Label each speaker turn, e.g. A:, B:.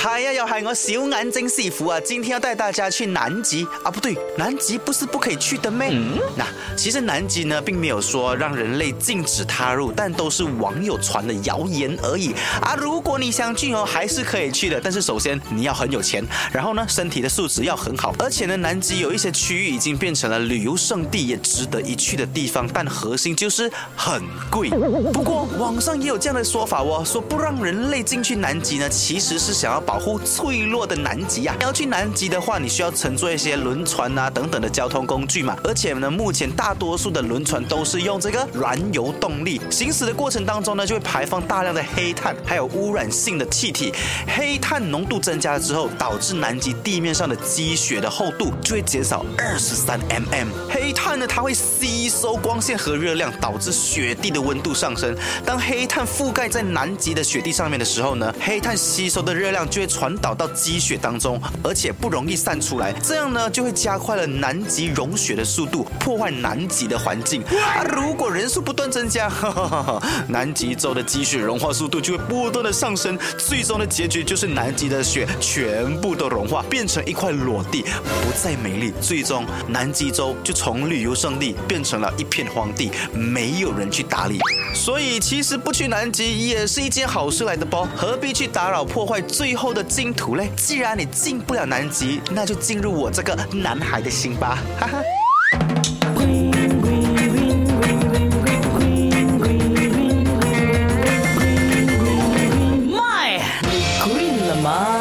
A: 哦，小眼睛师傅啊，今天要带大家去南极啊，不对，南极不是不可以去的咩？那其实南极呢，并没有说让人类禁止踏入，但都是网友传的谣言而已啊。如果你想去哦，还是可以去的，但是首先你要很有钱，然后呢，身体的素质要很好，而且呢，南极有一些区域已经变成了旅游胜地，也值得一去的地方，但核心就是很贵。不过网上也有这样的说法哦，说不让人类进去南极呢，其实是想要保护脆弱的南极啊。要去南极的话，你需要乘坐一些轮船啊等等的交通工具嘛，而且呢，目前大多数的轮船都是用这个燃油动力，行驶的过程当中呢，就会排放大量的黑碳，还有污染性的气体。黑碳浓度增加了之后，导致南极地面上的积雪的厚度就会减少二十三 mm。黑碳呢，它会吸收光线和热量，导致雪地的温度上升。当黑碳覆盖在南极的雪地上面的时候呢，黑碳吸收的热量就会传导到积雪当中，而且不容易散出来，这样呢就会加快了南极融雪的速度，破坏南极的环境。啊，如果人数不断增加，南极洲的积雪融化速度就会不断的上升，最终的结局就是南极的雪全部都融化，变成一块裸地，不再美丽。最终，南极洲就从旅游胜地变成了一片荒地，没有人去打理。所以，其实不去南极也是一件好事来的包？何必去打扰破坏最后的净土嘞既然你进不了南极那就进入我这个男孩的心吧。哈哈。卖你了吗